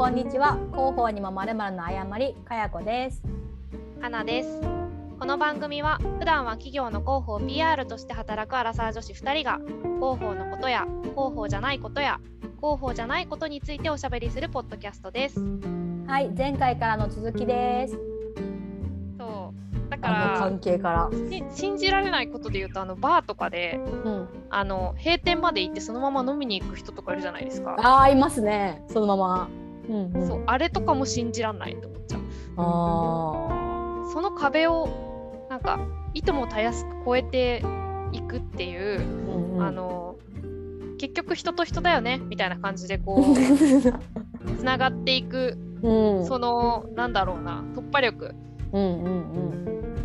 こんにちは。広報にもまるまるの誤りかやこです。花です。この番組は普段は企業の広報 PR として働くアラサー女子2人が広報のことや広報じゃないことや広報じゃないことについておしゃべりするポッドキャストです。はい前回からの続きです。そう。だから関係から。し信じられないことで言うとあのバーとかでうん。あの閉店まで行ってそのまま飲みに行く人とかいるじゃないですか、あーいますね。そのままうんうん。そうあれとかも信じらんないと思っちゃう。あその壁をなんかいともたやすく越えていくっていうー、うんうん。あの結局人と人だよねみたいな感じでこう つながっていくうん。そのなんだろうな突破力うんうん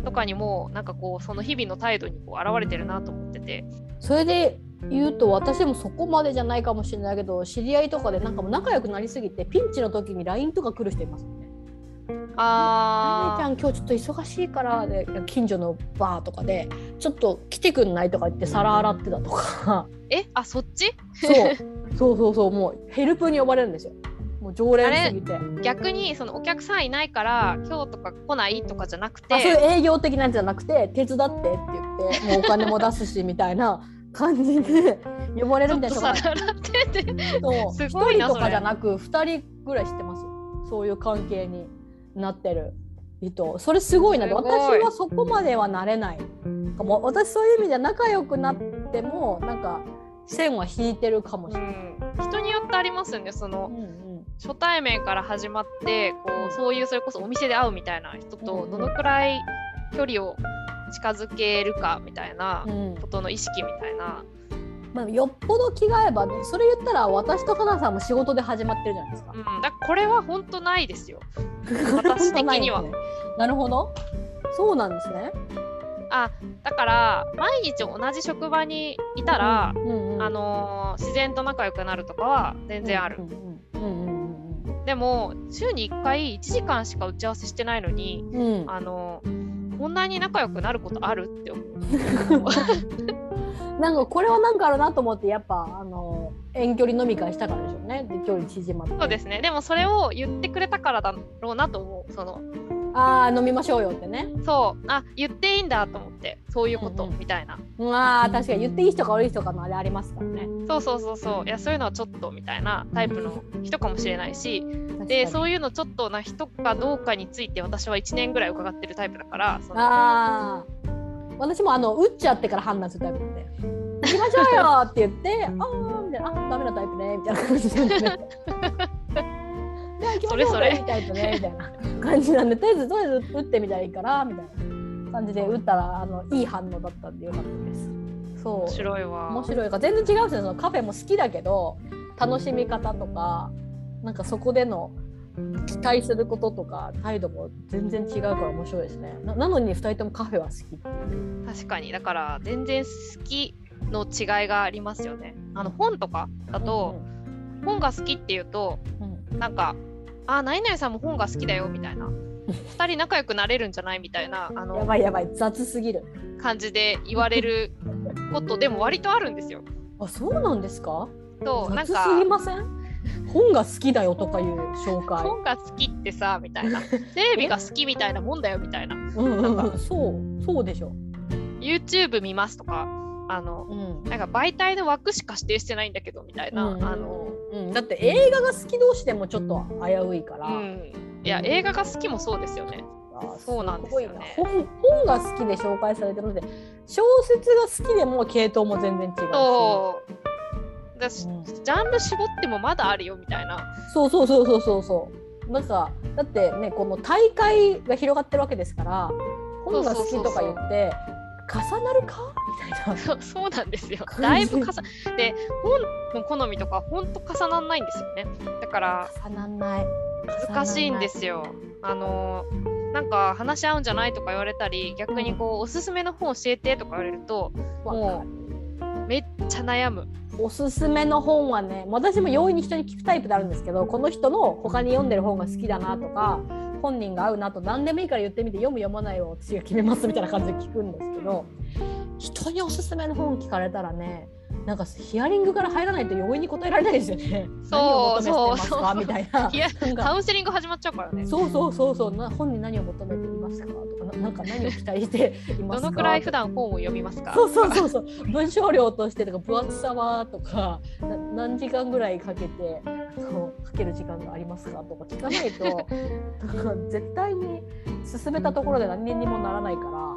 うん。とかにもなんかこうその日々の態度にこう現れてるなと思ってて。それで言うと私もそこまでじゃないかもしれないけど知り合いとかでなんかもう仲良くなりすぎてピンチの時に LINE とか来る人いますよね。あちゃん今日ちょっと忙しいからで近所のバーとかでちょっと来てくんない？とか言って皿洗ってたとか。ーえ？あそっち？そう。そうそうそう。もうヘルプに呼ばれるんですよ。もう常連すぎて。あ逆にそのお客さんいないから今日とか来ない？とかじゃなくて。そういう営業的なやつじゃなくて手伝ってって言ってもうお金も出すしみたいな感じで呼ばれるみたいな人がさ洗っててそうす1ごいなそれ人とかじゃなく2人ぐらい知ってます。よそういう関係になってる人。それすごいな。私はそこまではなれない。かも私そういう意味では仲良くなってもなんか線は引いてるかもしれない。うん。人によってありますよね。そのうんうん。初対面から始まってこうそういうそれこそお店で会うみたいな人とうん。どのくらい距離を近づけるかみたいなうん。ことの意識みたいな、まあ、よっぽど気が合えばねそれ言ったら私と花さんも仕事で始まってるじゃないですか。う。ん、だこれは本当ないですよ。私的には。なね。なるほど。そうなんですね。あだから毎日同じ職場にいたら、うんうんあのー自然と仲良くなるとかは全然ある、うんうんうんでも週に1回1時間しか打ち合わせしてないのにうんうんうん。あのーこんなに仲良くなることあるって思う。なんかこれはなんかあるなと思ってやっぱあの遠距離飲み会したからでしょうね。で距離縮まって。そうですね。でもそれを言ってくれたからだろうなと思う。そのああ飲みましょうよってね。そう。あ言っていいんだと思って。そういうこと、うんうん。みたいな。まあ確かに言っていい人か悪い人かのあれありますからね。そうそうそうそう。いやそういうのはちょっとみたいなタイプの人かもしれないし。でうそういうのちょっとな人かどうかについて私は1年ぐらい伺ってるタイプだからああ私もあの打っちゃってから判断するタイプなんで「行きましょうよ!」って言って「ああ」みたいな「あダメなタイプね」みたいな感じで。ねそれそれ。いいタイプねみたいな感じなんでとりあえずとりあえず打ってみたらいいからみたいな感じで打ったらあのいい反応だったんでよかったです。そう。面白いわ。面白い。から全然違うんですよそのカフェも好きだけど楽しみ方とかなんかそこでの期待することとか態度も全然違うから面白いですね。ななのに2人ともカフェは好きっていう。確かに。だから全然好きの違いがありますよね。あの本とかだと、本が好きっていうとうん。なんか「あ何々さんも本が好きだよ」みたいな。2人仲良くなれるんじゃないみたいなあやのばいやばい雑すぎる。感じで言われることでも割とあるんですよ。あそうなんですか？そうなんか雑すぎません？本が好きだよとかいう紹介。本が好きってさみたいな。テレビが好きみたいなもんだよみたいな。うんうんうん。そうそうでしょ。YouTube 見ますとかあのうん。なんか媒体の枠しか指定してないんだけどみたいな、うんあのうん、だって映画が好き同士でもちょっと危ういから、うんいや映画が好きもそうですよね。あそうなんですよね。本本が好きで紹介されてるので小説が好きでも系統も全然違うし。そう。だしうん。ジャンル絞ってもまだあるよみたいな。そうそうそうそうそうそう。なんかだってねこの大会が広がってるわけですから本が好きとか言って重なるか？みたいな そうそうなんですよ。だいぶ重で本の好みとか本当重ならないんですよね。だから重なんない難しいんですよ。あのなんか話し合うんじゃないとか言われたり逆にこうおすすめの本教えてとか言われるともめっちゃ悩む。うおすすめの本はね私も容易に人に聞くタイプであるんですけどこの人の他に読んでる本が好きだなとか本人が合うなと何でもいいから言ってみて読む読まないを私が決めますみたいな感じで聞くんですけど人におすすめの本聞かれたらねなんかヒアリングから入らないと容易に答えられないですよね。そうそうそう。かみたいな。カウンセリング始まっちゃうからね。そうそうそうそう。な本に何を求めていますか？とかななんか何を期待していますか？どのくらい普段本を読みますか？そうそうそうそう。文章量としてとか分厚さはとかな何時間ぐらいかけてそうかける時間がありますか？とか聞かないと絶対に進めたところで何にもならないから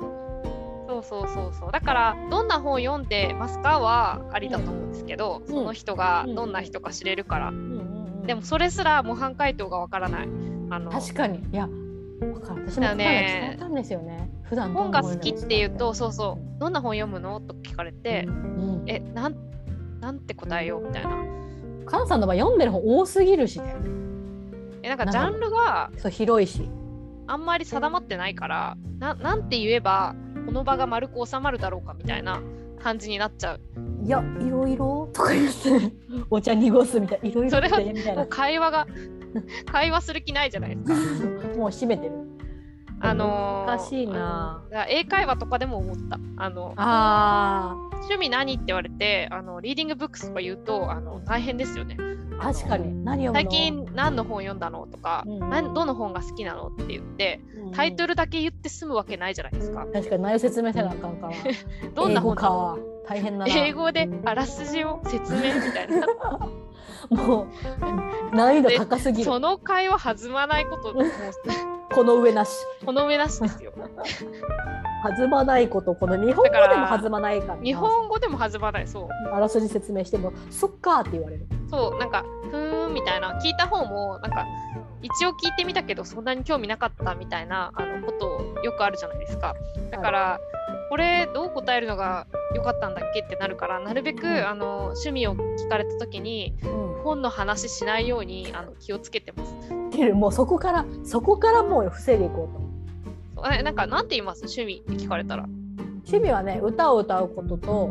そうそうそうそう。だからどんな本読んでますかはありだと思うんですけど、その人がどんな人か知れるから、でもそれすら模範解答がわからない。あの確かに。いやわかる。私もだよ答えねたんですよね。普段ど本が好きっていうとそうそう。どんな本読むのと聞かれて、うん。えなんなんて答えようみたいな。カンさんの場合読んでる本多すぎるしね。えなんかジャンルがそう広いし。あんまり定まってないからななんて言えばこの場が丸く収まるだろうかみたいな感じになっちゃう。いやいろいろ？とか言ってお茶濁すみたいいろいろそれはもう会話が会話する気ないじゃないですか。もう閉めてる。あのー難しいな。英会話とかでも思った。あのあ趣味何って言われてあのリーディングブックスとか言うとあの大変ですよね。ー確かに。何読最近何の本読んだのとか、うん。どの本が好きなのって言ってタイトルルだけ言って済むわけないじゃないですか。確かに。内容説明せなあかんから。どんな本か。大変だな。英語であらすじを説明みたいな。もう難易度高すぎる。その会話弾まないこと。この上なし。この上なしですよ。弾まないこと。この日本語でも弾まないからな。日本語でも弾まない。そう。あらすじ説明してもそっかーって言われるそう、なんか、ふーんみたいな、聞いた方も、なんか、一応聞いてみたけど、そんなに興味なかったみたいなあのことよくあるじゃないですか。だから、これ、どう答えるのが良かったんだっけってなるから、なるべくあの趣味を聞かれた時に、うん本の話しないようにあの気をつけてます。ってもうそこからそこからもう防いでいこうとえなんか、なんて言います？趣味って聞かれたら。趣味はね歌を歌うことと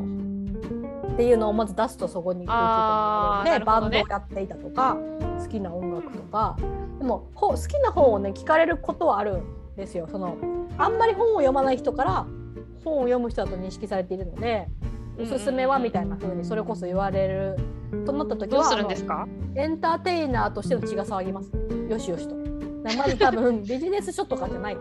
っていうのをまず出すとそこに空あー気で、バンドをやっていたとか好きな音楽とか。でもほ好きな本をね聞かれることはあるんですよ。そのあんまり本を読まない人から本を読む人だと認識されているのでおすすめはみたいな風にそれこそ言われるとなった時はどうするんですか？エンターテイナーとしての血が騒ぎます。よしよしと。まず多分ビジネス書とかじゃない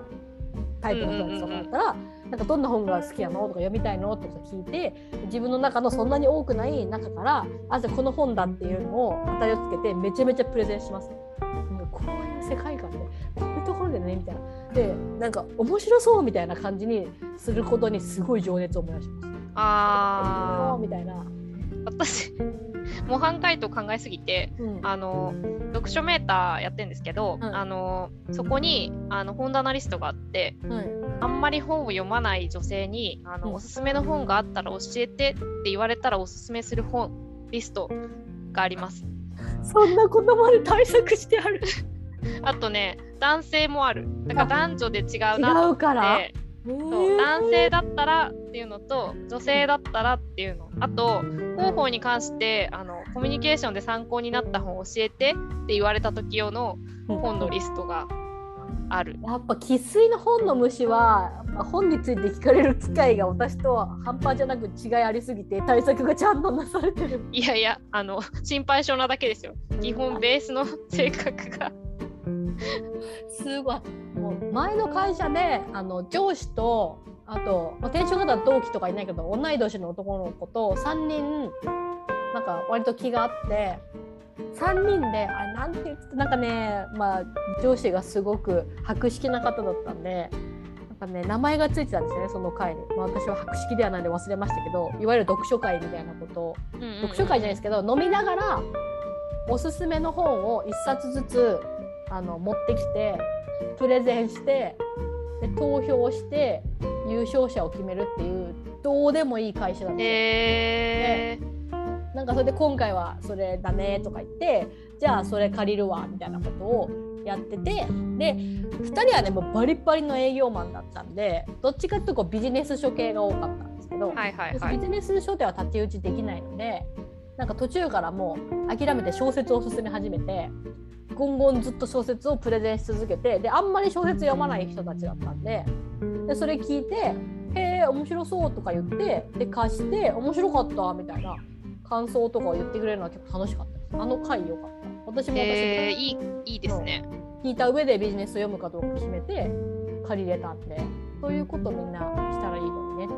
タイプの人たちとかだったら、なんかどんな本が好きなのとか読みたいのとか聞いて自分の中のそんなに多くない中からあじゃあこの本だっていうのを当たりをつけてめちゃめちゃプレゼンします。こういう世界観でこういうところでねみたいな。でなんか面白そうみたいな感じにすることにすごい情熱を燃やします。あみたいな。ー私、模範解答考えすぎて、うんあの読書メーターやってるんですけど、うんあのそこにあの本棚リストがあってはいあんまり本を読まない女性にあの、うんおすすめの本があったら教えてって言われたらおすすめする本リストがあります。そんなことまで対策してある。あとね男性もあるだから男女で違うな違うから。ってそう男性だったらっていうのと女性だったらっていうのあと広報に関してあのコミュニケーションで参考になった本教えてって言われた時用の本のリストがある。やっぱ生粋の本の虫は本について聞かれる機会が私とは半端じゃなく違いありすぎて対策がちゃんとなされてる。いやいや、あの、心配性なだけですよ。基本ベースの性格が。すごい。もう前の会社であの上司とあと、まあ、転職だったら同期とかいないけど同い年の男の子と3人なんか割と気があって3人であれなんて言ってたなんかねまあ上司がすごく博識な方だったんで。なんかね、名前がついてたんですよねその会に、まあ、私は博識ではないので忘れましたけどいわゆる読書会みたいなことを読書会じゃないですけど飲みながらおすすめの本を1冊ずつあの持ってきてプレゼンしてで投票して優勝者を決めるっていうどうでもいい会社なんですよ。えなんかそれで今回はそれだねとか言ってじゃあそれ借りるわみたいなことをやっててで2人はねもうバリバリの営業マンだったんでどっちかっていうとこうビジネス書系が多かったんですけど、ー、はいはいはい。ビジネス書では太刀打ちできないのでなんか途中からもう諦めて小説を進め始めてゴンゴンずっと小説をプレゼンし続けてであんまり小説読まない人たちだったんででそれ聞いて「へえ面白そう」とか言ってで貸して「面白かった」みたいな感想とかを言ってくれるのは結構楽しかったです。あの回良かった。私も私えー、いいいいですね。聞いた上でビジネスを読むかどうか決めて借りれたんで。そういうことみんなしたらいいのにね。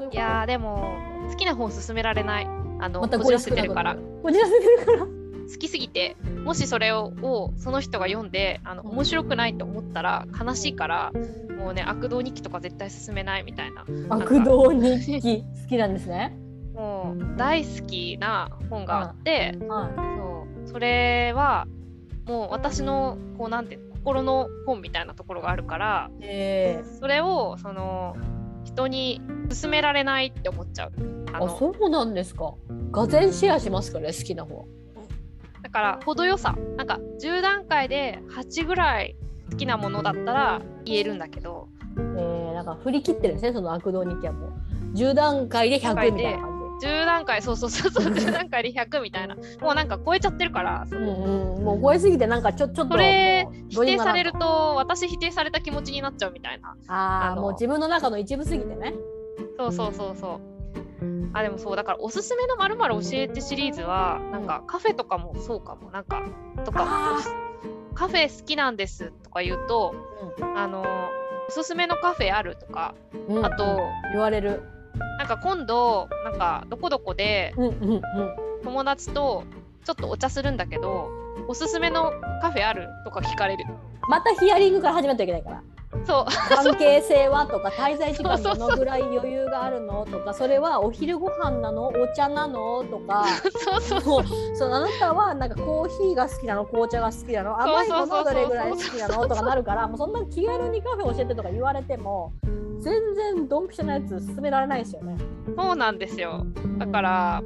ういういやーでも好きな本勧められない。あのまたこじらせてるから。こじらせてるから好きすぎてもしそれををその人が読んであのうん面白くないと思ったら悲しいからもうね悪道日記とか絶対進めないみたいな。悪道日記？好きなんですね？もう大好きな本があって、はそう。それはもう私のこうなんて心の本みたいなところがあるからいえ。それをその人に勧められないって思っちゃう。あそうなんですか。がぜんシェアしますからね好きな方だから程よさなんか10段階で8ぐらい好きなものだったら言えるんだけど。えー、なんか振り切ってるんですねその悪道日記はもう。10段階で100みたいな感10段階そうそうそうそう10段階で100みたいな。もうなんか超えちゃってるからじうんうん。もう超えすぎてなんかちょちょっとそれ否定されると私否定された気持ちになっちゃうみたいな。ああもう自分の中の一部すぎてね。そうそうそうそうあでもそうだからおすすめのまる教えてシリーズはなんかカフェとかもそうかも。なんかとかカフェ好きなんですとか言うとあのおすすめのカフェあるとかうんうん。あと言われる。なんか今度なんかどこどこでうんうんうん。友達とちょっとお茶するんだけどおすすめのカフェあるとか聞かれる。またヒアリングから始めなきゃいけないからそう。関係性はとか滞在時間どのぐらい余裕があるのとかそれはお昼ご飯なの？お茶なの？とか。そうそうそう。あなたはなんかコーヒーが好きなの？紅茶が好きなの？甘いものどれぐらい好きなの？とかなるからもうそんな気軽にカフェ教えてとか言われても全然ドンピシャなやつ勧められないですよね。そうなんですよ。だから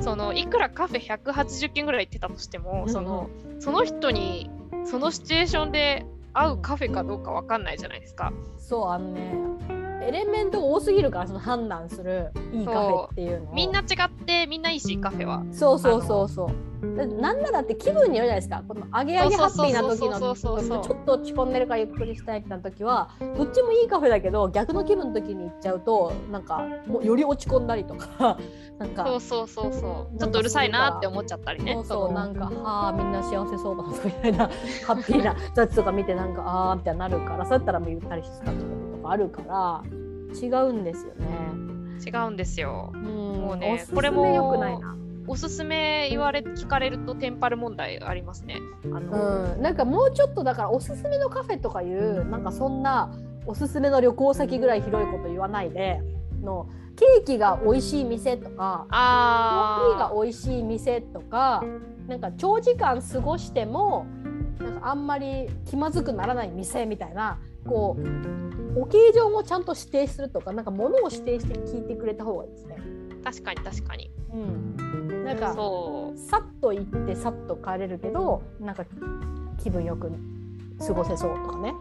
そのいくらカフェ180件ぐらい行ってたとしても、うん。そのその人にそのシチュエーションで合うカフェかどうかわかんないじゃないですか。そうあのねエレメントが多すぎるからその判断するいいカフェっていうのをみんな違ってみんないいしカフェは。そうそうそうそうだなんならって気分によるじゃないですかこの上げ上げハッピーな時のちょっと落ち込んでるからゆっくりしたいってな時はどっちもいいカフェだけど逆の気分の時に行っちゃうとなんかもうより落ち込んだりとか なんかそうそうそうそうちょっとうるさいなって思っちゃったりね。そうそうのなんかはあみんな幸せそうだなみたいな ハッピーな雑とか見てなんかああみたいになるからそうやったらもうゆったりしたとかあるから違うんですよね。違うんですよ。うん、もうねこれも良くないな。おすすめ言われ聞かれるとテンパる問題ありますね。あの、うん、なんかもうちょっとだからおすすめのカフェとかいうなんかそんなおすすめの旅行先ぐらい広いこと言わないでのケーキが美味しい店とかコーヒーあが美味しい店とかなんか長時間過ごしてもなんかあんまり気まずくならない店みたいなこうオケージョンをちゃんと指定するとかなんか物を指定して聞いてくれた方がいいですね。ー確かに確かに。うん、なんかそさっと行ってさっと帰れるけどなんか気分よく過ごせそうとかね。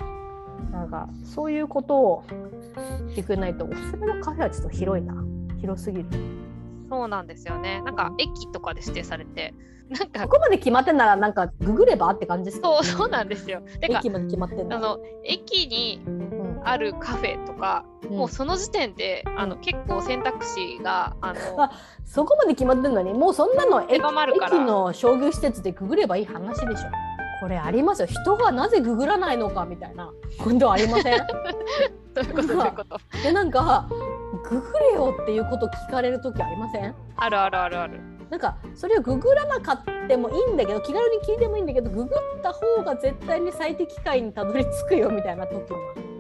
なんかそういうことを言ってくれないとおすすめのカフェはちょっと広いな。広すぎる。うそうなんですよね。なんか駅とかで指定されてなんかここまで決まってんならなんかググればって感じですか？そうそうなんですよ。てか駅まで決まってんだあの駅にうん。あるカフェとか、もうその時点であの結構選択肢があのあ そこまで決まってんのにもうそんなの駅狭まるから。駅の商業施設でググればいい話でしょ。これありますよ。人がなぜググらないのかみたいな。今度ありません？そういうこと？そういうこと？でなんかググれよっていうこと聞かれる時ありません？あるあるあるある。なんかそれをググらなかってもいいんだけど気軽に聞いてもいいんだけどググった方が絶対に最適解にたどり着くよみたいな時も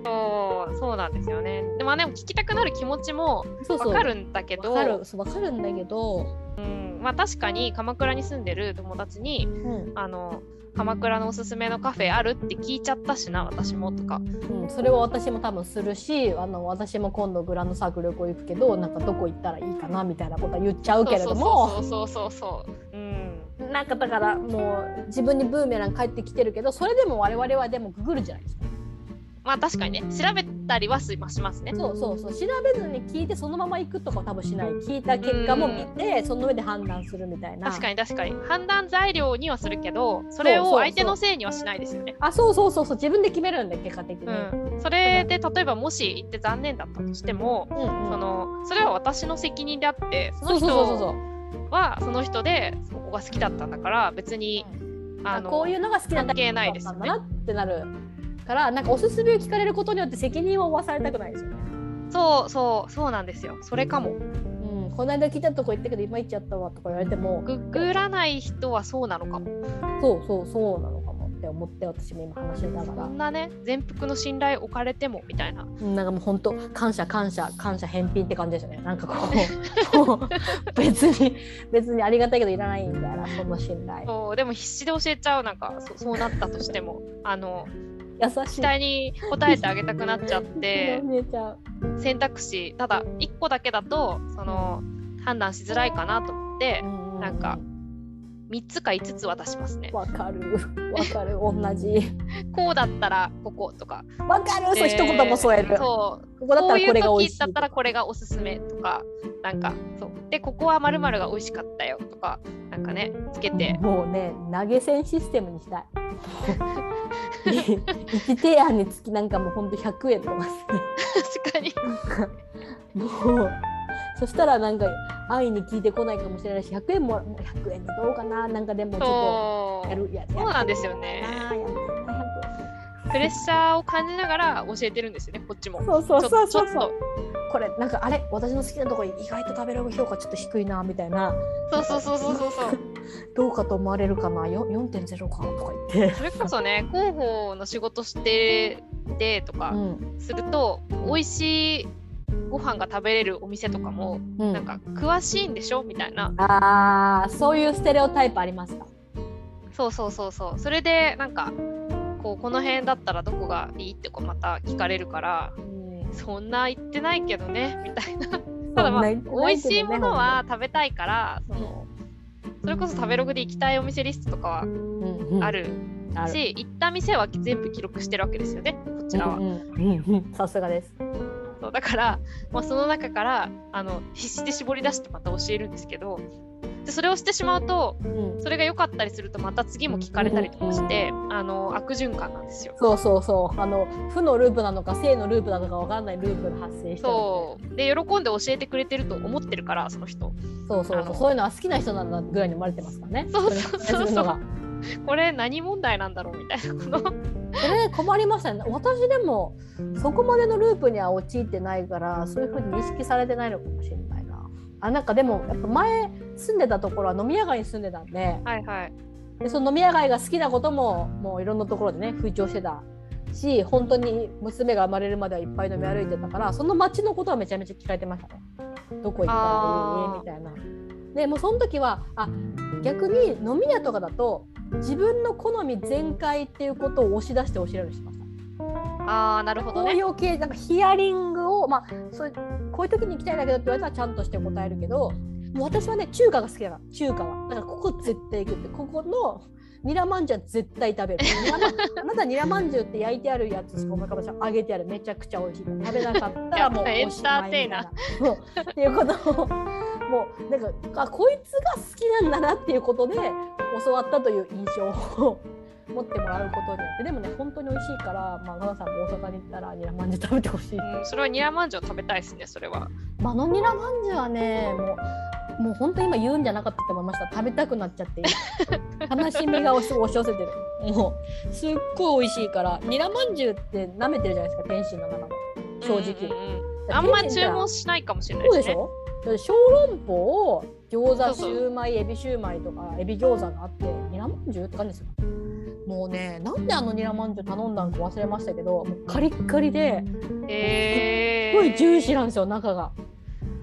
そうそうなんですよね。でもでも聞きたくなる気持ちもそうそう。わかるんだけど、わかる。そうわかるんだけど、うん、まあ確かに鎌倉に住んでる友達にうん。あの鎌倉のおすすめのカフェあるって聞いちゃったしな私もとか。うん、それは私も多分するしあの私も今度グランドサークル旅行行くけどなんかどこ行ったらいいかなみたいなことは言っちゃうけれども。そうそうそうそうそう。うん。なんかだからもう自分にブーメラン返ってきてるけどそれでも我々はでもググるじゃないですか。まあ確かにね調べたりはしましますね。そうそうそう。調べずに聞いてそのまま行くとかは多分しない。聞いた結果も見てその上で判断するみたいな。確かに確かに。判断材料にはするけどそれを相手のせいにはしないですよね。あそうそうそうそう。自分で決めるんで結果的に、うん、それで例えばもし行って残念だったとしても、うんうん。そのそれは私の責任であってそのそうそうそう。そう人はその人でここが好きだったんだから別にあのこういうのが好きな関係ないですよね。ってなるからなんかおすすめを聞かれることによって責任を負わされたくないですよね。そうそうそうなんですよ。それかも。うん、この間来たとこ行ったけど今行っちゃったわとか言われてもググらない人はそうなのかも。そうそうそうなのかもって思って私も今話しながそら。んなね全幅の信頼置かれてもみたいな。うんなんかもう本当感謝感謝感謝返品って感じですよね。なんかこう こう別に別にありがたいけどいらないみたいなその信頼。そうでも必死で教えちゃう。なんかそそうなったとしても。あの優しい。期待に応えてあげたくなっちゃって。選択肢ただ1個だけだとその判断しづらいかなと思ってうなんか3つか5つ渡しますね。わかる。わかる。同じ。こうだったらこことか。わかる。そう一言も添える、そう。ここだったらこれが美味しいだったらこれがおすすめとかなんかそう。でここはまるが美味しかったよとかなんかねつけて。もうね投げ銭システムにしたい1提案につきなんかもうほんと100円とか確かに。もうそしたらなんか安易に聞いてこないかもしれないし100円ももう100円でどうかな？なんかでもちょっとやるやそうなんですよね。やプレッシャーを感じながら教えてるんですよねこっちも。そうそうそうそう。そうちょちょっとこれなんかあれ私の好きなところ意外と食べログ評価ちょっと低いなみたいな。そうそうそうそうそうそう。どうかと思われるかなよ4.0かとか言って、それこそね広報の仕事しててとかうん。すると、美味しいご飯が食べれるお店とかも、うん。なんか詳しいんでしょみたいな。あーそういうステレオタイプありますか？そうそうそうそう。それでなんかこうこの辺だったらどこがいいってこうまた聞かれるからそんな言ってないけどねみたいな。ただまあ美味しいものは食べたいからそのそれこそ食べログで行きたいお店リストとかはある。し、行った店は全部記録してるわけですよねこちらは。うんうん。うんうん。さすがです。そうだから、まあ、その中からあの必死で絞り出してまた教えるんですけどでそれをしてしまうとうん。それが良かったりするとまた次も聞かれたりとかして、あの悪循環なんですよ。そうそうそう。あの負のループなのか正のループなのかわかんないループが発生してるそう。で喜んで教えてくれてると思ってるからその人。そうそうそう。そういうのは好きな人なんだぐらいに思われてますからね。そうそうそうそう。これ何問題なんだろうみたいなこの。それ困りましたね私でもそこまでのループには陥ってないからそういうふうに認識されてないのかもしれない。なあなんかでもやっぱ前住んでたところは飲み屋街に住んでたんではいはいでその飲み屋街が好きなことももういろんなところでね風潮してたし本当に娘が生まれるまではいっぱい飲み歩いてたからその街のことはめちゃめちゃ聞かれてましたねどこ行ったらみたいな。でもうその時はあ逆に飲み屋とかだと自分の好み全開っていうことを押し出して教えるようにしました。ああなるほどこうね。いう系なんかヒアリングをまあそうこういう時に行きたいんだけどって言われたらちゃんとして答えるけどもう私はね中華が好きだから。中華は。だからここ絶対行くってここのニラまんじゅうは絶対食べる。あなたニラまんじゅうって焼いてあるやつしか思い浮かばない。揚げてあるめちゃくちゃ美味しい食べなかったらもうおしまいみたいなっていう。ことをもうなんかあこいつが好きなんだなっていうことで教わったという印象を持ってもらうことによってでもね本当に美味しいからまあガナさんも大阪に行ったらニラまんじゅう食べてほしい。うん、それはニラまんじゅう食べたいですねそれは。まあのニラまんじゅうはねもうもう本当今言うんじゃなかったと思いました。食べたくなっちゃって 悲しみが押し寄せてる。もうすっごい美味しいからニラまんじゅうって舐めてるじゃないですか天津の中の。正直、うんうんうん。あんま注文しないかもしれないでね。そうですしょ？小籠包餃子シューマイエビシューマイとかエビ餃子があってニラまんじゅうって感じですよもうねなんであのニラまんじゅう頼んだんか忘れましたけどもうカリッカリでえすごいジューシーなんですよ中が。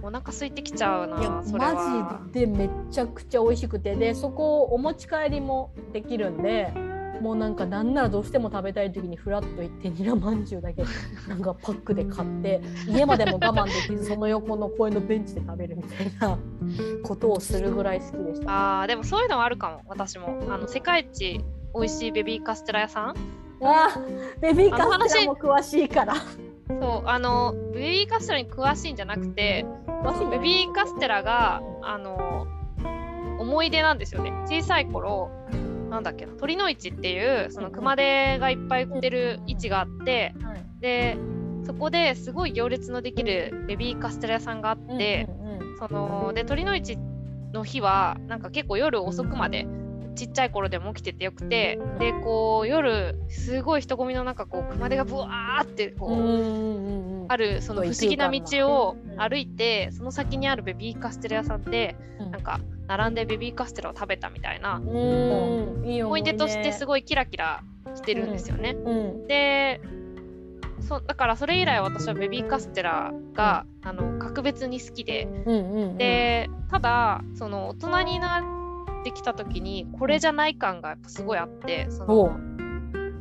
お腹空いてきちゃういやなマジでめちゃくちゃ美味しくてでそこをお持ち帰りもできるんでもうなんかなんならどうしても食べたい時にフラッと行ってニラまんじゅうだけ なんかパックで買って家までも我慢できずその横の公園のベンチで食べるみたいなことをするぐらい好きでした。あーでもそういうのはあるかも私もあの世界一美味しいベビーカステラ屋さん？あーベビーカステラも詳しいから。そうあのベビーカステラに詳しいんじゃなくてベビーカステラがあの思い出なんですよね。小さい頃なんだっけな鳥の市っていうその熊手がいっぱい売ってる市があってはい。でそこですごい行列のできるベビーカステラ屋さんがあって、そので鳥の市の日はなんか結構夜遅くまでちっちゃい頃でも起きててよくてでこう夜すごい人混みの中こう熊手がブワーってこう、あるその不思議な道を歩いてその先にあるベビーカステラ屋さんでうん。なんか並んでベビーカステラを食べたみたいな思い出。としてすごごいキラキラしてるんですよね。うん。でそだからそれ以来私はベビーカステラがあの格別に好きで。でただその大人になってきた時にこれじゃない感がやっぱすごいあってその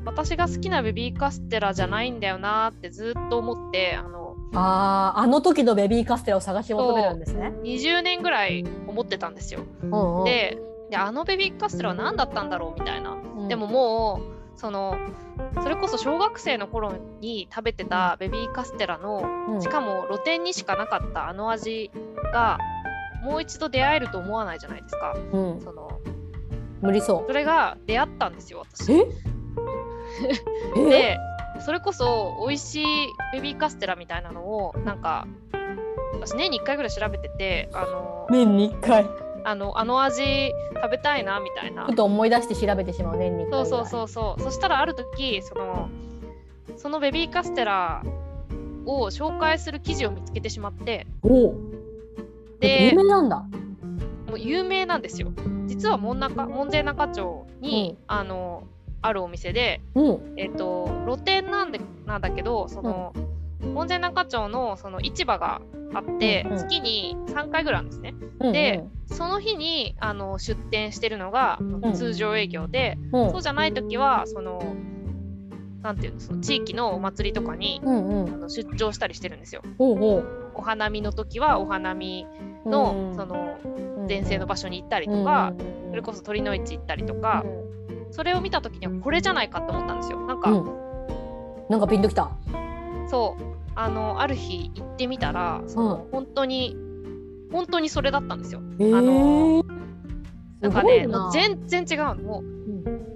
私が好きなベビーカステラじゃないんだよなってずっと思ってあのあーあの時のベビーカステラを探し求めるんですね。20年ぐらい思ってたんですよ。うんうんでであのベビーカステラは何だったんだろうみたいな。うんでももうそのそれこそ小学生の頃に食べてたベビーカステラのうんしかも露店にしかなかったあの味がもう一度出会えると思わないじゃないですか。うんその無理そそれが出会ったんですよ私。でそれこそ美味しいベビーカステラみたいなのをなんか私年に1回ぐらい調べててあの年に1回。あのあの味食べたいなみたいなちょっと思い出して調べてしまう年に1回そうそうそうそうそしたらある時そのそのベビーカステラを紹介する記事を見つけてしまってう。おお。で有名なんだ。もう有名なんですよ。実は門中門前仲町に、あのあるお店で、うん。えっと露店なんでなんだけどその、門前仲町のその市場があって、うんうん。月に3回ぐらいあるんですね。うんでその日にあの出店してるのがん。通常営業で、うん。そうじゃない時はそのなんていうのその地域のお祭りとかにうんうん。あの出張したりしてるんですよ。お花見の時はお花見の、うん。そのうん。前世の場所に行ったりうんとか、うん。それこそ鳥の市行ったりとか、それを見た時にはこれじゃないかと思ったんですよ。なんか、うん。なんかピンときた。そう。あのある日行ってみたらその、本当に本当にそれだったんですよ。えー。あのなんかね全然違うの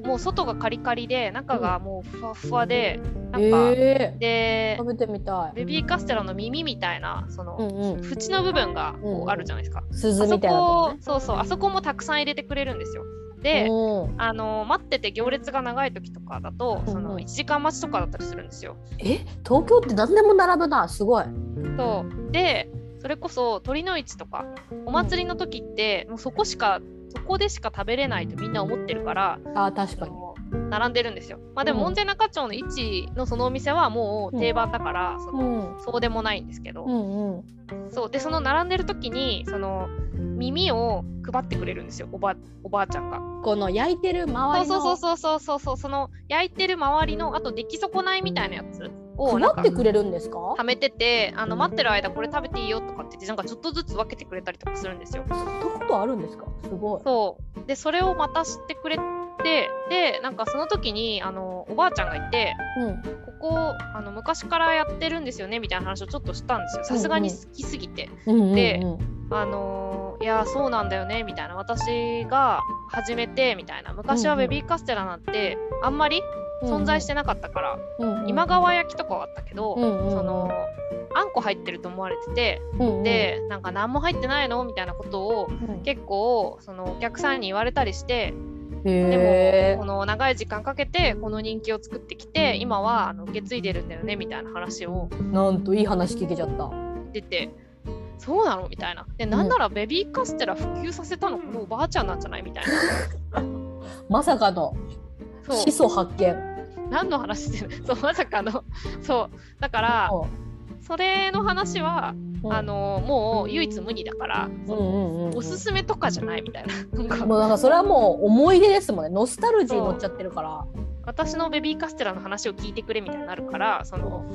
もう外がカリカリで中がもうふわふわで、なんか、えでー、食べてみたい。ベビーカステラの耳みたいなその、うんうん縁の部分がこうんうあるじゃないですか。鈴あそみたいなとこそうそうあそこもたくさん入れてくれるんですよ。で、うんあの待ってて行列が長い時とかだとそうんうんの1時間待ちとかだったりするんですよ。え？東京って何でも並ぶなすごい。そうでそれこそ鳥の市とかお祭りの時ってもうそこしかそこでしか食べれないとみんな思ってるからあ確かに。並んでるんですよ。まあでもうん門前仲町の市のそのお店はもう定番だから、そのうんそうでもないんですけど、うんうん。そうでその並んでる時にその耳を配ってくれるんですよおばおばあちゃんが。この焼いてる周りのそうそうそうそうそうそうその焼いてる周りのあと出来損ないみたいなやつをってくれるんですか？はめててあの待ってる間これ食べていいよとかって言ってなんかちょっとずつ分けてくれたりとかするんですよ。そんなことあるんですか？すごい。そう。でそれをまた知ってくれてでなんかその時にあのおばあちゃんがいてうん。ここあの昔からやってるんですよねみたいな話をちょっとしたんですよ。さすがに好きすぎて。うんうんうん。であのーいやそうなんだよねみたいな。私が始めてみたいな。昔はベビーカステラなんてあんまり存在してなかったから、うんうん。今川焼きとかはあったけど、うんうんそのあんこ入ってると思われてて、うんうん。でなんか何も入ってないの？みたいなことをうん結構そのお客さんに言われたりしてでへもこの長い時間かけてこの人気を作ってきて今はあの受け継いでるんだよねみたいな話をーなんといい話聞けちゃった。出てそうなの？みたいな。でなんならベビーカステラ普及させたのこのおばあちゃんなんじゃない？みたいな。まさかの始祖発見。何の話してる？そうまさかの。そう。だからそれの話は、うん。あのもう唯一無二だから、おすすめとかじゃないみたいな。もうなんかそれはもう思い出ですもんね。ノスタルジー乗っちゃってるから。私のベビーカステラの話を聞いてくれみたいになるからその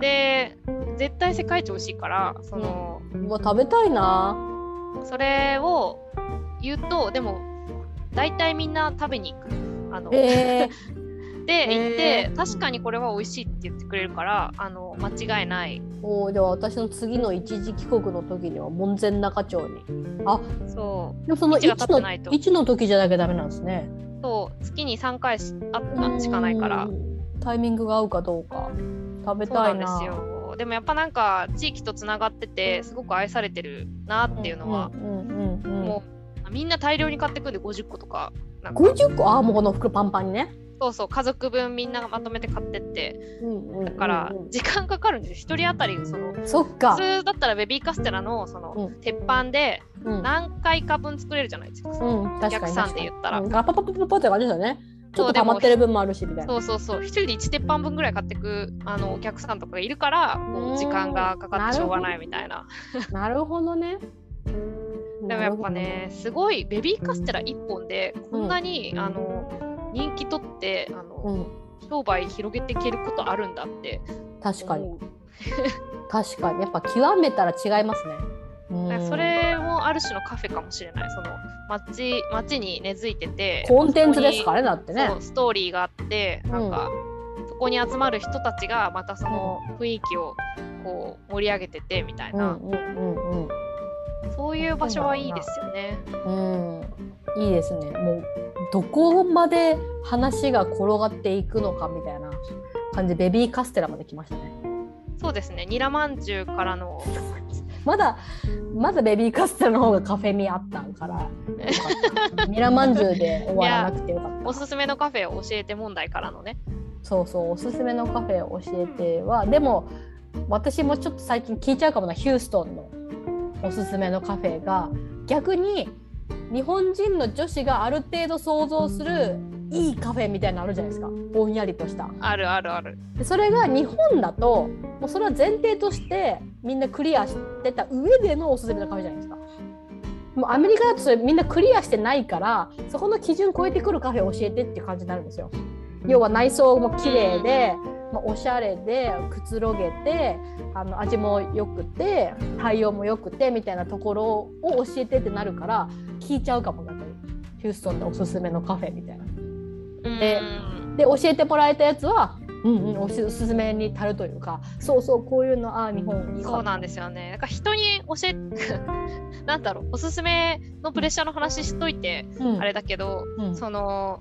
で絶対世界一美味しいからその、うわ食べたいな。それを言うとでも大体みんな食べに行くあの、え で行って、へー。確かにこれは美味しいって言ってくれるからあの間違いない。ー、おーでは私の次の一時帰国の時には門前仲町に。あそでもその位置が位置のの時じゃなきゃダメなんですね。うそう。月に3回しああしかないから。うんタイミングが合うかどうか。食べたいな。んですよ。でもやっぱなんか地域とつながっててすごく愛されてるなっていうのは、もうみんな大量に買ってくんで50個とか50個ああもうこの袋パンパンにね。そうそう家族分みんながまとめて買ってって。だから時間かかるんですよ。1人当たりそのそっか。普通だったらベビーカステラのその、うん。鉄板でうん、何回か分作れるじゃないですか、うん、お客さんで言ったら、うん、ガパパパパパって感じですよね。ちょっと溜まってる分もあるしみたいな。そうそうそう。1人で1鉄板分ぐらい買ってくあのお客さんとかがいるからこうん。う時間がかかってしょうがないみたいな。なるほどね。でもやっぱねすごいベビーカステラ1本でこんなに、あの人気取ってあの、うん、商売広げていけることあるんだって確かに。確かに。やっぱ極めたら違いますね。それもある種のカフェかもしれない。その街街に根付いててコンテンツですかねだってね。ストーリーがあってなんか、そこに集まる人たちがまたその雰囲気をこう盛り上げててみたいな、うんうんうんそういう場所はいいですよね。うん。うん。いいですね。もうどこまで話が転がっていくのかみたいな感じ。でベビーカステラまで来ましたね。そうですね。ニラまんじゅうからの。まだまだベビーカステラの方がカフェ味あったんから。ニラまんじゅうで終わらなくてよかった。おすすめのカフェを教えて問題からのね。そうそう。おすすめのカフェを教えてはでも私もちょっと最近聞いちゃうかもな。ヒューストンのおすすめのカフェが逆に日本人の女子がある程度想像するいいカフェみたいなのあるじゃないですか。ぼんやりとした。あるあるある。でそれが日本だともうそれは前提としてみんなクリアしてた上でのおすすめのカフェじゃないですか。もうアメリカだとそれみんなクリアしてないからそこの基準超えてくるカフェを教えてっていう感じになるんですよ。要は内装も綺麗で、まあ、おしゃれでくつろげてあの味も良くて対応も良くてみたいなところを教えてってなるから聞いちゃうかもやっぱり。ヒューストンでおすすめのカフェみたいな。でうん。で教えてもらえたやつは、うんうん、おすおすすめに足るというかそうそうこういうのあ日本いいか。そうなんですよね。なんか人に教え なんだろうおすすめのプレッシャーの話しといて、うん。あれだけど、うん。その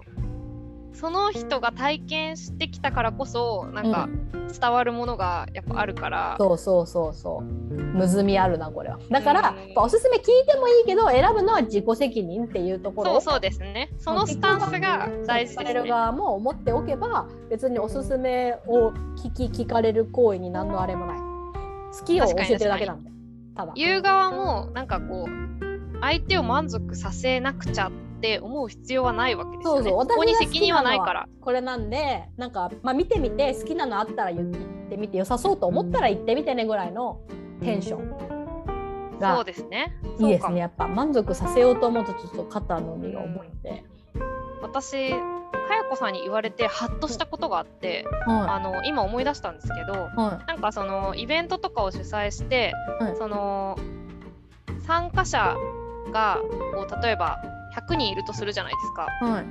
その人が体験してきたからこそなんか伝わるものがやっぱあるから、そうそうそうそう。むずみあるなこれは。だから、うんおすすめ聞いてもいいけど選ぶのは自己責任っていうところ。をそうそうですね。そのスタンスが大事聞かれるですね。側も思っておけば別におすすめを聞き聞かれる行為に何のあれもない。好きを教えてるだけなんでただ。言う側もなんかこう相手を満足させなくちゃって思う必要はないわけですよね。そうそう。ここに責任はないから。これなんでなんか、まあ、見てみて好きなのあったら言ってみて良さそうと思ったら言ってみてねぐらいのテンションそうがですね。いいですね。やっぱ満足させようと思うとちょっと肩の荷が重いんで、私かやこさんに言われてハッとしたことがあって、はあの今思い出したんですけどい。はなんかそのイベントとかを主催して、はい。その参加者がこう例えば100人いるとするじゃないですか。いはい。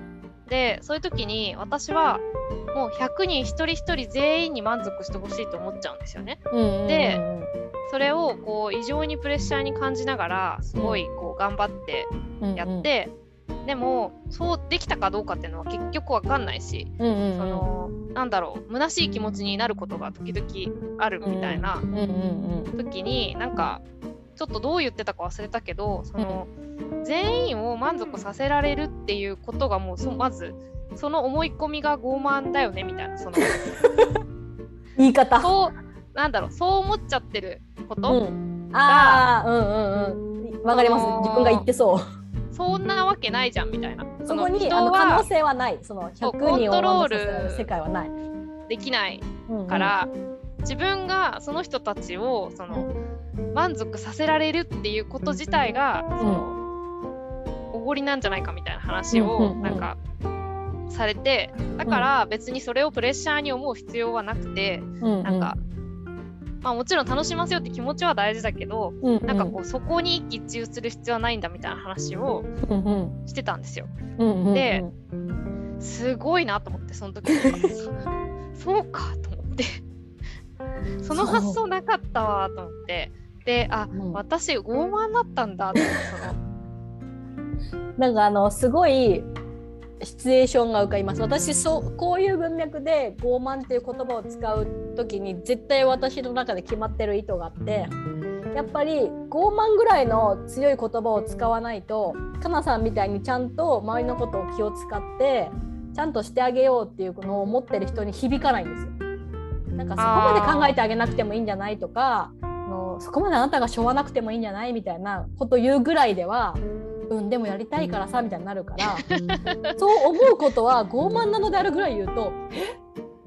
でそういう時に私はもう100人一人一人全員に満足してほしいと思っちゃうんですよね。うんうんうんでそれをこう異常にプレッシャーに感じながらすごいこう頑張ってうんやって、でもそうできたかどうかっていうのは結局わかんないし、うんうんうん。そのなんだろう虚しい気持ちになることが時々あるみたいなうんうんうん。時になんかちょっとどう言ってたか忘れたけどその、全員を満足させられるっていうことがもうそまずその思い込みが傲慢だよねみたいなその。言い方。そうなんだろうそう思っちゃってること、うん、ああうんうんうん。わかります。自分が言ってそう。そんなわけないじゃんみたいな。そこに人あの可能は性はない。そのそう100人をコントロー満ル足させる世界はない、できないうんうん。から、自分がその人たちをその満足させられるっていうこと自体がそのおごりなんじゃないかみたいな話をなんかされてだから別にそれをプレッシャーに思う必要はなくてなんかまあもちろん楽しませようって気持ちは大事だけどうんうん。なんかこうそこに一喜一憂する必要はないんだみたいな話をしてたんですよ。うんうんうん。ですごいなと思ってその時に そうかと思って。その発想なかったわと思ってであ、うん。私傲慢だったんだ。ってそのなんかあのすごいシチュエーションが浮かびます。私そうこういう文脈で傲慢っていう言葉を使う時に絶対私の中で決まってる意図があってやっぱり傲慢ぐらいの強い言葉を使わないとかなさんみたいにちゃんと周りのことを気を使ってちゃんとしてあげようっていうのを思ってる人に響かないんですよ。なんかそこまで考えてあげなくてもいいんじゃないとかのそこまであなたがしょうがなくてもいいんじゃないみたいなこと言うぐらいではうんでもやりたいからさみたいになるからそう思うことは傲慢なのであるぐらい言うと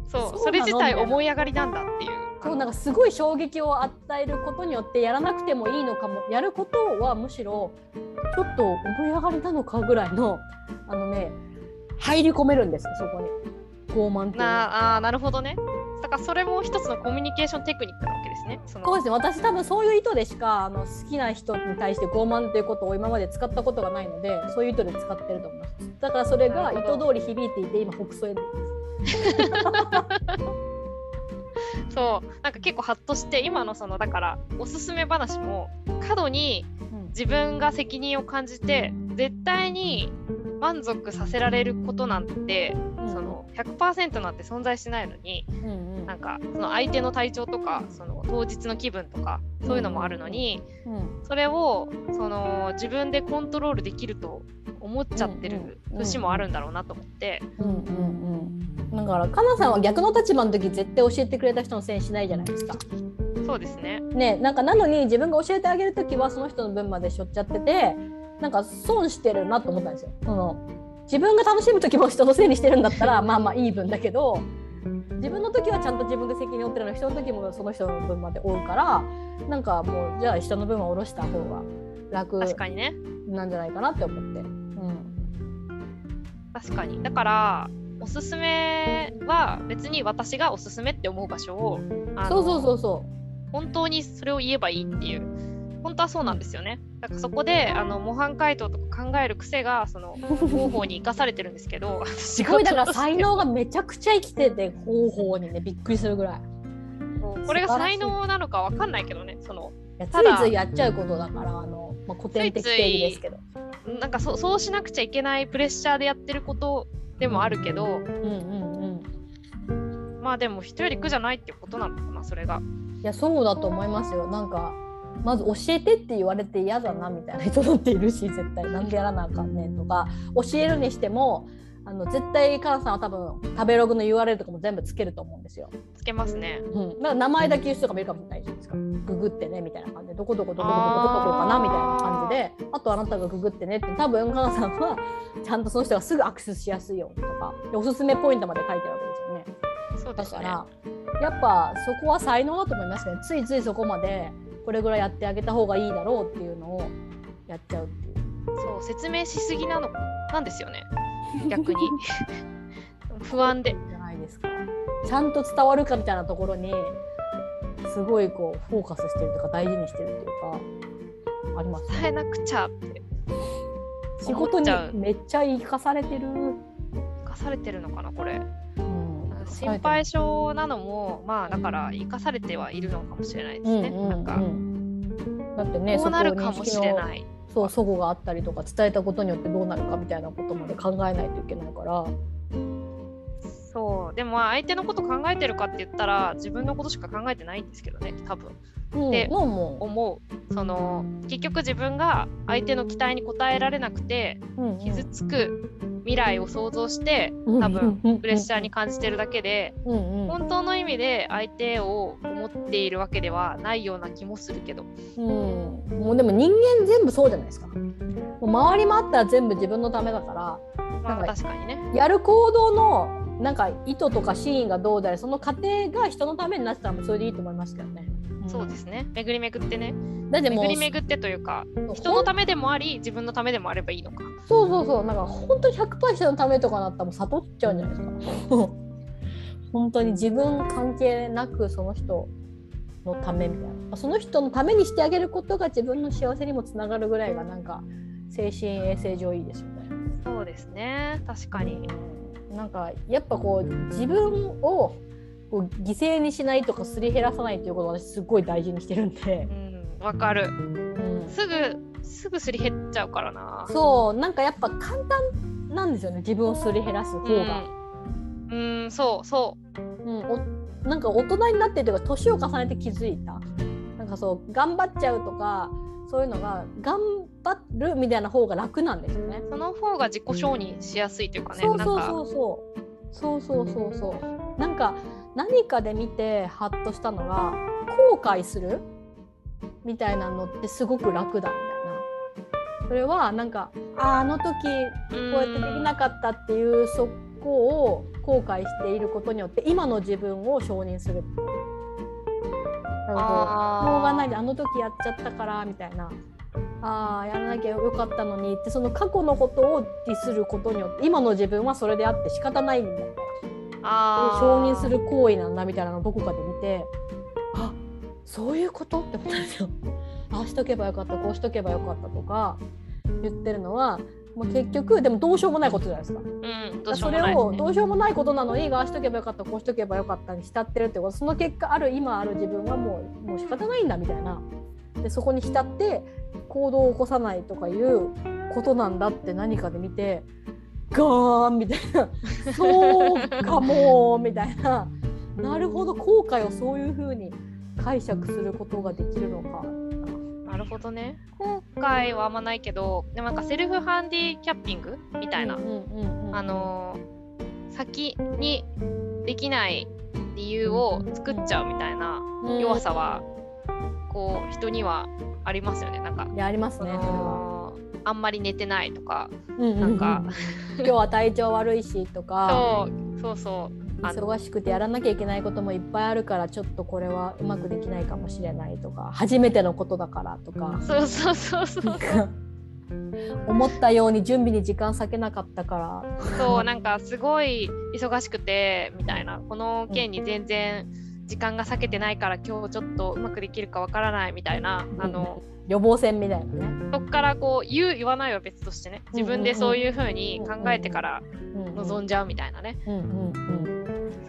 そうそれ自体思い上がりなんだっていう。そうなんかすごい衝撃を与えることによってやらなくてもいいのかも。やることはむしろちょっと思い上がりなのかぐらいのあのね入り込めるんですそこに傲慢っていう。なあなるほどね。だからそれも一つのコミュニケーションテクニックなわけですね。そそうですね。私多分そういう意図でしかあの好きな人に対して傲慢っていうことを今まで使ったことがないのでそういう意図で使ってると思います。だからそれが意図通り響いていて今北総です そう。なんか結構ハッとして今のそのだからおすすめ話も過度に自分が責任を感じて絶対に満足させられることなんて、うん、その100%なんて存在しないのに、うんうん、なんかその相手の体調とかその当日の気分とかそういうのもあるのに、うんうん、それをその自分でコントロールできると思っちゃってる節もあるんだろうなと思って。うんうんうん、だからかなさんは逆の立場の時絶対教えてくれた人のせいにしないじゃないですか。そうですね。ねなんかなのに自分が教えてあげる時はその人の分までしょっちゃっててなんか損してるなと思ったんですよ。その自分が楽しむ時も人のせいにしてるんだったら まあまあいい分だけど自分の時はちゃんと自分で責任を負ってるのに人の時もその人の分まで負うからなんかもうじゃあ人の分は下ろした方が楽なんじゃないかなって思って。うん、確かに。だからおすすめは別に私がおすすめって思う場所をそうそうそうそう。本当にそれを言えばいいっていう本当はそうなんですよね。だからそこであの模範解答とか考える癖がその方法に生かされてるんですけど すごいだから才能がめちゃくちゃ生きてて方法にねびっくりするぐらい。これが才能なのかわかんないけどねそのついついやっちゃうことだからあの、まあ、古典的定義ですけど。なんかそそうしなくちゃいけないプレッシャーでやってることでもあるけど、うんうんうん、まあでも人より苦じゃないってことなのかなそれが。いやそうだと思いますよ。なんかまず教えてって言われて嫌だなみたいな人だっているし 絶対なんでやらなあかんねんとか教えるにしてもあの絶対カナさんは多分食べログの URL とかも全部つけると思うんですよ。つけますね。うん。だから名前だけ言う人とかもいるかもしれないじゃないですか。ググってねみたいな感じでどこどこどこどこどこどこかなみたいな感じであとあなたがググってねって多分カナさんはちゃんとその人がすぐアクセスしやすいよとかおすすめポイントまで書いてるわけですよね。そうね。だからやっぱそこは才能だと思いますね。ついついそこまでこれぐらいやってあげた方がいいだろうっていうのをやっちゃうっていう。そう説明しすぎなのなんですよね。逆に。不安で。じゃないですか。ちゃんと伝わるかみたいなところにすごいこうフォーカスしてるとか大事にしてるっていうかあります伝えなくちゃって。仕事にめっちゃ生かされてる。生かされてるのかなこれ、うん、心配性なのもまあだから生かされてはいるのかもしれないですね、うんうんうん、なんか。だってねこうなるかもしれない。そう齟齬があったりとか伝えたことによってどうなるかみたいなことまで考えないといけないから。そう。でも相手のこと考えてるかって言ったら自分のことしか考えてないんですけどね多分。うん、で思うその結局自分が相手の期待に応えられなくて傷つく未来を想像して多分プレッシャーに感じてるだけで本当の意味で相手を思っているわけではないような気もするけど、うん、もうでも人間全部そうじゃないですか。もう周りもあったら全部自分のためだから、まあ、確かにね。やる行動のなんか意図とかシーンがどうであれその過程が人のためになってたらそれでいいと思いますけどね。そうですね。巡り巡ってね。だって巡り巡ってというか人のためでもあり自分のためでもあればいいのか。そうそうそう。なんか本当に100%人のためとかなったらもう悟っちゃうんじゃないですか本当に自分関係なくその人のためみたいな。その人のためにしてあげることが自分の幸せにもつながるぐらいがなんか精神衛生上いいですよね。そうですね。確かに、なんかやっぱこう自分をこう犠牲にしないとかすり減らさないっていうことを私すごい大事にしてるんで。わ、うん、かる、うん、すぐすぐすり減っちゃうからな。そうなんかやっぱ簡単なんですよね自分をすり減らす方が。うん、うんそうそうん、おなんか大人になってというか年を重ねて気づいた。なんかそう頑張っちゃうとかそういうのが頑張るみたいな方が楽なんですよね。うその方が自己承認しやすいというかねそうそうなんかそうそうそうそうそうそうなんか何かで見てハッとしたのが後悔するみたいなのってすごく楽だみたいなそれはなんかあーあの時こうやってできなかったっていうそこを後悔していることによって今の自分を承認する。なんかこうしょうがないであの時やっちゃったからみたいな。あーやらなきゃよかったのに。ってその過去のことをディスることによって今の自分はそれであって仕方ないんだ。みたいなあー。承認する行為なんだみたいなのをどこかで見てあそういうことって思ったんですよ。ああしとけばよかったこうしとけばよかったとか言ってるのはもう結局でもどうしようもないことじゃないですか。うんどうしよそうれをどうしようもないことなのにああしとけばよかったこうしとけばよかったに浸ってるってことその結果ある今ある自分はもうもう仕方ないんだみたいなでそこに浸って行動を起こさないとかいうことなんだって何かで見てガーンみたいな そうかもみたいななるほど後悔をそういう風に解釈することができるのか。なるほどね。後悔はあんまないけどでもなんかセルフハンディキャッピングみたいな、あのー先にできない理由を作っちゃうみたいなうん。弱さはこう人にはありますよね。なんか、いやありますそね。それは。のあんまり寝てないとかうなんか。今日は体調悪いしとか。そうそうそう忙しくてやらなきゃいけないこともいっぱいあるからちょっとこれはうまくできないかもしれないとか初めてのことだからとか。そうそうそうそう。なんか思ったように準備に時間割けなかったから。そうなんかすごい忙しくてみたいなこの件に全然時間が割けてないから今日ちょっとうまくできるかわからないみたいなあの予防線みたいな。ねそこからこう言う言わないは別としてね自分でそういうふうに考えてから望んじゃうみたいなね。うんうん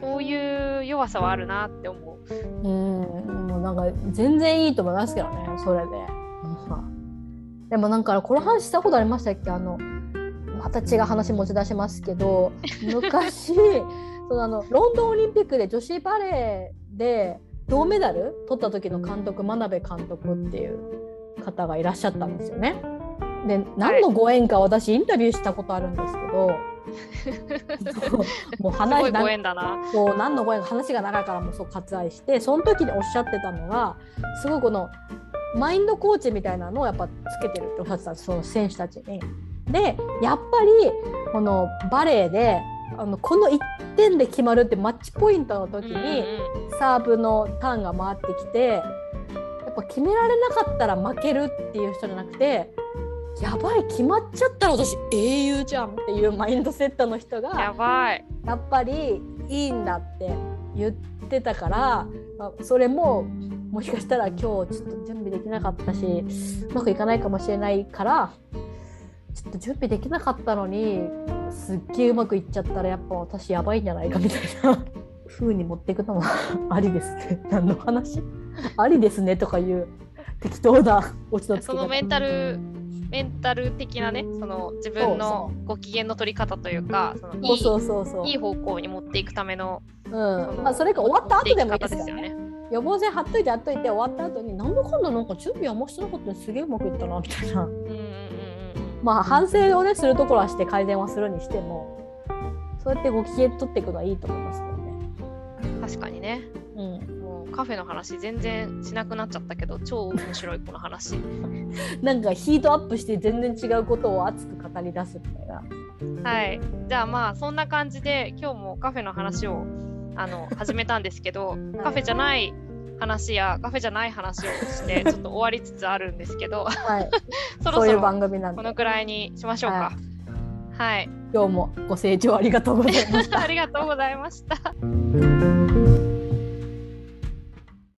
そういう弱さはあるなって思う。うんうんもうなんか全然いいと思いますけどねそれで。でもなんかこの話したことありましたっけ？あのまた違う話持ち出しますけど 昔そのあのロンドンオリンピックで女子バレーで銅メダル取った時の監督真鍋監督っていう方がいらっしゃったんですよね。で何のご縁か私インタビューしたことあるんですけど、もう話いご縁だな。そう何のご縁か話が長いからもうそう割愛してその時におっしゃってたのがすごいこのマインドコーチみたいなのをやっぱつけてるっておっしゃってたその選手たちに。でやっぱりこのバレーであのこの1点で決まるってマッチポイントの時に、サーブのターンが回ってきてやっぱ決められなかったら負けるっていう人じゃなくてやばい決まっちゃったら私英雄じゃんっていうマインドセットの人がやばい。やっぱりいいんだって言ってたから、まあそれももしかしたら今日ちょっと準備できなかったしうまくいかないかもしれないからちょっと準備できなかったのにすっげえうまくいっちゃったらやっぱ私やばいんじゃないかみたいな風に持っていくのはありですね。何の話？ありですねとかいう適当なオチのつけ方そのメンタルメンタル的なね、その自分のご機嫌の取り方というか、そのいいそうそうそうそう。いい方向に持っていくための、うんそのまあそれが終わった後でもいいですよね。予防線貼っといて貼っといて終わった後になんだかんだなんか準備あんましてなかったですげえうまくいったなみたいなまあ反省をねするところはして改善はするにしてもそうやってご機嫌取っていくのはいいと思いますけどね。うん。確かにね。うん、もうカフェの話全然しなくなっちゃったけど、超面白いこの話。なんかヒートアップして全然違うことを熱く語り出すみたいな。はい。じゃあまあそんな感じで今日もカフェの話をあの始めたんですけど、カフェじゃない話やカフェじゃない話をして ちょっと終わりつつあるんですけど、はい、そろそろ番組なんでこのくらいにしましょうか。はい。今日もご清聴ありがとうございました。ありがとうございました。